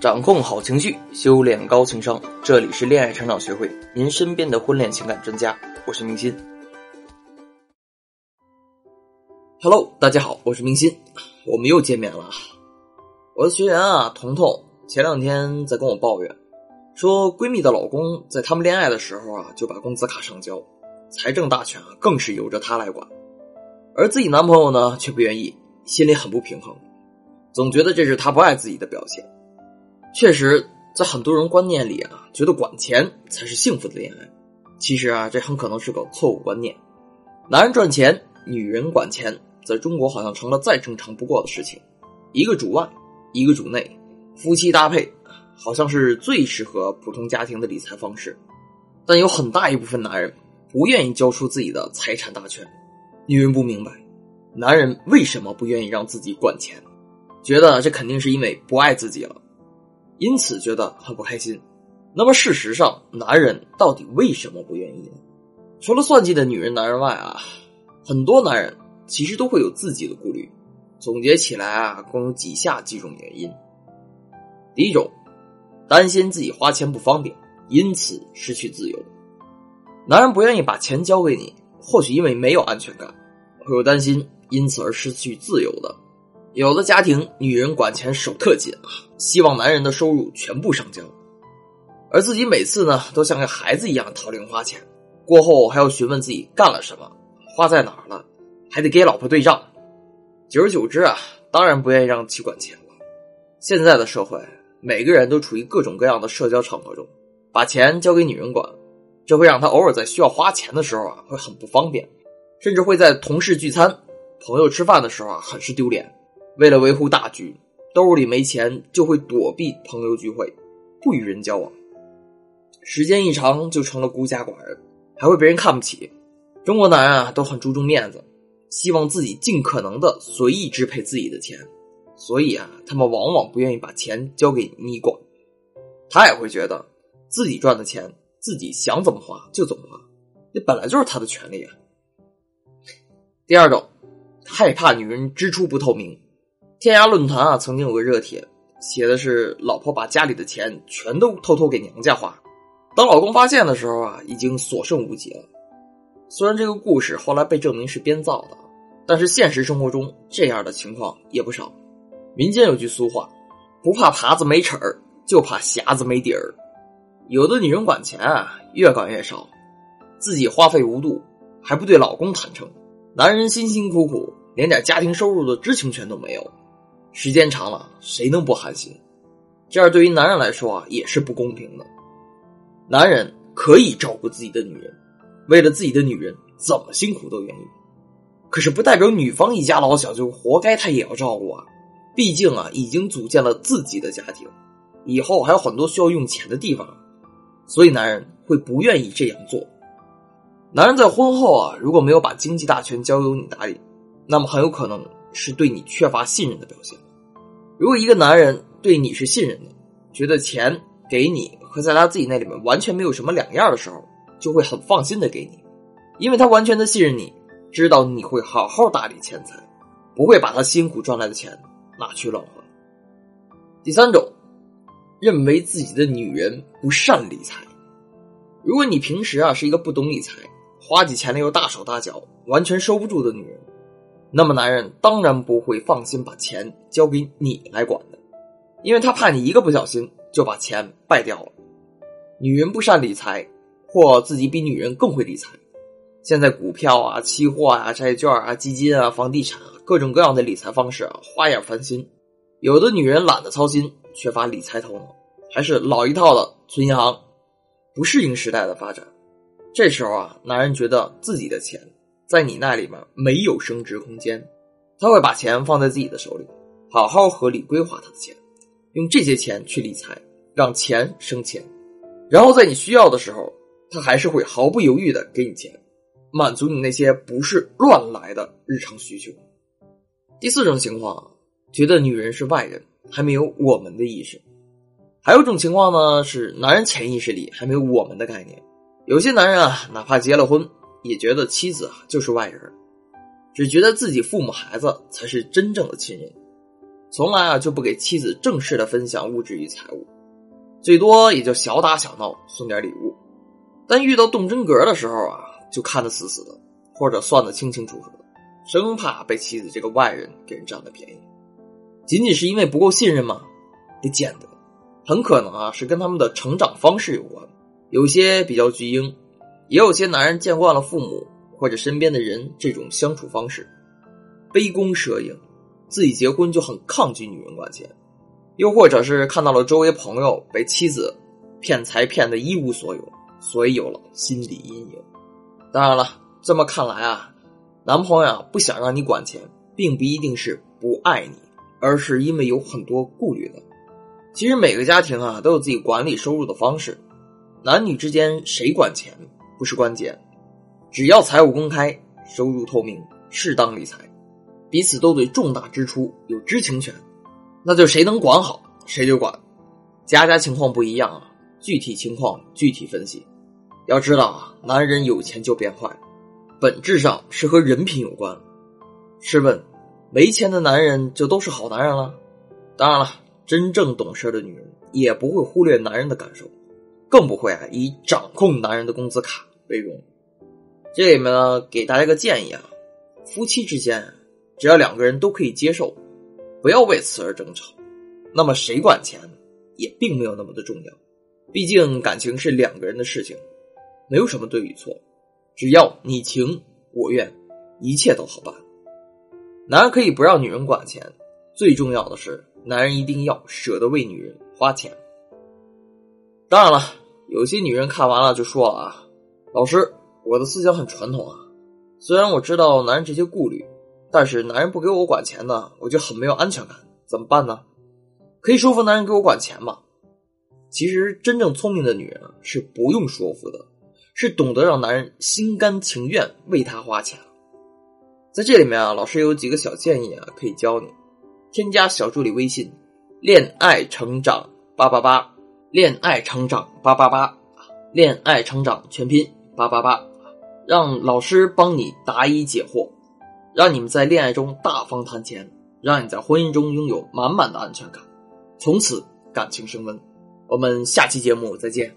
掌控好情绪，修炼高情商。这里是恋爱成长学会，您身边的婚恋情感专家。我是明心。Hello，大家好，我是明心，我们又见面了。我的学员啊，彤彤，前两天在跟我抱怨，说闺蜜的老公在他们恋爱的时候啊，就把工资卡上交，财政大权啊，更是由着他来管，而自己男朋友呢，却不愿意，心里很不平衡。总觉得这是他不爱自己的表现。确实，在很多人观念里啊，觉得管钱才是幸福的恋爱。其实啊，这很可能是个错误观念。男人赚钱，女人管钱，在中国好像成了再正常不过的事情。一个主外，一个主内，夫妻搭配，好像是最适合普通家庭的理财方式。但有很大一部分男人不愿意交出自己的财产大权。女人不明白，男人为什么不愿意让自己管钱。觉得这肯定是因为不爱自己了，因此觉得很不开心。那么事实上，男人到底为什么不愿意呢？除了算计的女人、男人外啊，很多男人其实都会有自己的顾虑。总结起来啊，共有几下几种原因：第一种，担心自己花钱不方便，因此失去自由。男人不愿意把钱交给你，或许因为没有安全感，会有担心，因此而失去自由的。有的家庭，女人管钱手特紧啊，希望男人的收入全部上交，而自己每次呢，都像个孩子一样讨零花钱，过后还要询问自己干了什么，花在哪儿了，还得给老婆对账。久而久之啊，当然不愿意让其管钱了。现在的社会，每个人都处于各种各样的社交场合中，把钱交给女人管，这会让他偶尔在需要花钱的时候啊，会很不方便，甚至会在同事聚餐、朋友吃饭的时候啊，很是丢脸。为了维护大局，兜里没钱就会躲避朋友聚会，不与人交往。时间一长就成了孤家寡人，还会被人看不起。中国男人啊都很注重面子，希望自己尽可能的随意支配自己的钱，所以啊，他们往往不愿意把钱交给你管。他也会觉得自己赚的钱自己想怎么花就怎么花，这本来就是他的权利啊。第二种，害怕女人支出不透明。天涯论坛啊，曾经有个热帖，写的是老婆把家里的钱全都偷偷给娘家花，等老公发现的时候啊，已经所剩无几了。虽然这个故事后来被证明是编造的，但是现实生活中这样的情况也不少。民间有句俗话，不怕耙子没齿儿，就怕匣子没底儿。有的女人管钱啊，越管越少，自己花费无度，还不对老公坦诚，男人辛辛苦苦，连点家庭收入的知情权都没有。时间长了，谁能不寒心？这样对于男人来说啊，也是不公平的。男人可以照顾自己的女人，为了自己的女人，怎么辛苦都愿意。可是不代表女方一家老小就活该他也要照顾啊！毕竟啊，已经组建了自己的家庭，以后还有很多需要用钱的地方，所以男人会不愿意这样做。男人在婚后啊，如果没有把经济大权交由你打理，那么很有可能是对你缺乏信任的表现。如果一个男人对你是信任的，觉得钱给你和在他自己那里面完全没有什么两样的时候，就会很放心的给你，因为他完全的信任你，知道你会好好打理钱财，不会把他辛苦赚来的钱拿去乱花。第三种，认为自己的女人不善理财。如果你平时啊是一个不懂理财、花起钱来又大手大脚、完全收不住的女人。那么，男人当然不会放心把钱交给你来管的，因为他怕你一个不小心就把钱败掉了。女人不善理财，或自己比女人更会理财。现在股票啊、期货啊、债券啊、基金啊、房地产啊，各种各样的理财方式啊，花样翻新。有的女人懒得操心，缺乏理财头脑，还是老一套的存银行，不适应时代的发展。这时候啊，男人觉得自己的钱。在你那里面没有升值空间，他会把钱放在自己的手里，好好合理规划他的钱，用这些钱去理财，让钱生钱，然后在你需要的时候，他还是会毫不犹豫的给你钱，满足你那些不是乱来的日常需求。第四种情况，觉得女人是外人，还没有我们的意识；还有一种情况呢，是男人潜意识里还没有我们的概念。有些男人啊，哪怕结了婚。也觉得妻子啊就是外人，只觉得自己父母孩子才是真正的亲人。从来啊就不给妻子正式的分享物质与财物，最多也就小打小闹送点礼物。但遇到动真格的时候啊，就看得死死的，或者算得清清楚楚的，生怕被妻子这个外人给人占了便宜。仅仅是因为不够信任吗？不见得，很可能啊是跟他们的成长方式有关。有些比较巨婴，也有些男人见惯了父母或者身边的人这种相处方式，杯弓蛇影，自己结婚就很抗拒女人管钱，又或者是看到了周围朋友被妻子骗财骗得一无所有，所以有了心理阴影。当然了，这么看来啊，男朋友不想让你管钱，并不一定是不爱你。而是因为有很多顾虑的。其实每个家庭啊都有自己管理收入的方式，男女之间谁管钱不是关键，只要财务公开、收入透明、适当理财，彼此都对重大支出有知情权，那就谁能管好谁就管。家家情况不一样啊，具体情况具体分析。要知道啊，男人有钱就变坏，本质上是和人品有关。试问？没钱的男人就都是好男人了？当然了，真正懂事的女人也不会忽略男人的感受，更不会啊以掌控男人的工资卡为荣。这里面呢，给大家个建议啊，夫妻之间只要两个人都可以接受，不要为此而争吵。那么谁管钱也并没有那么的重要，毕竟感情是两个人的事情，没有什么对与错，只要你情我愿，一切都好办。男人可以不让女人管钱，最重要的是，男人一定要舍得为女人花钱。当然了，有些女人看完了就说啊，老师，我的思想很传统啊，虽然我知道男人这些顾虑，但是男人不给我管钱呢，我就很没有安全感，怎么办呢？可以说服男人给我管钱吗？其实真正聪明的女人，是不用说服的，是懂得让男人心甘情愿为她花钱。在这里面啊，老师有几个小建议啊，可以教你。添加小助理微信“恋爱成长八八八”，恋爱成长八八八，恋爱成长全拼八八八，让老师帮你答疑解惑，让你们在恋爱中大方谈钱，让你在婚姻中拥有满满的安全感，从此感情升温。我们下期节目再见。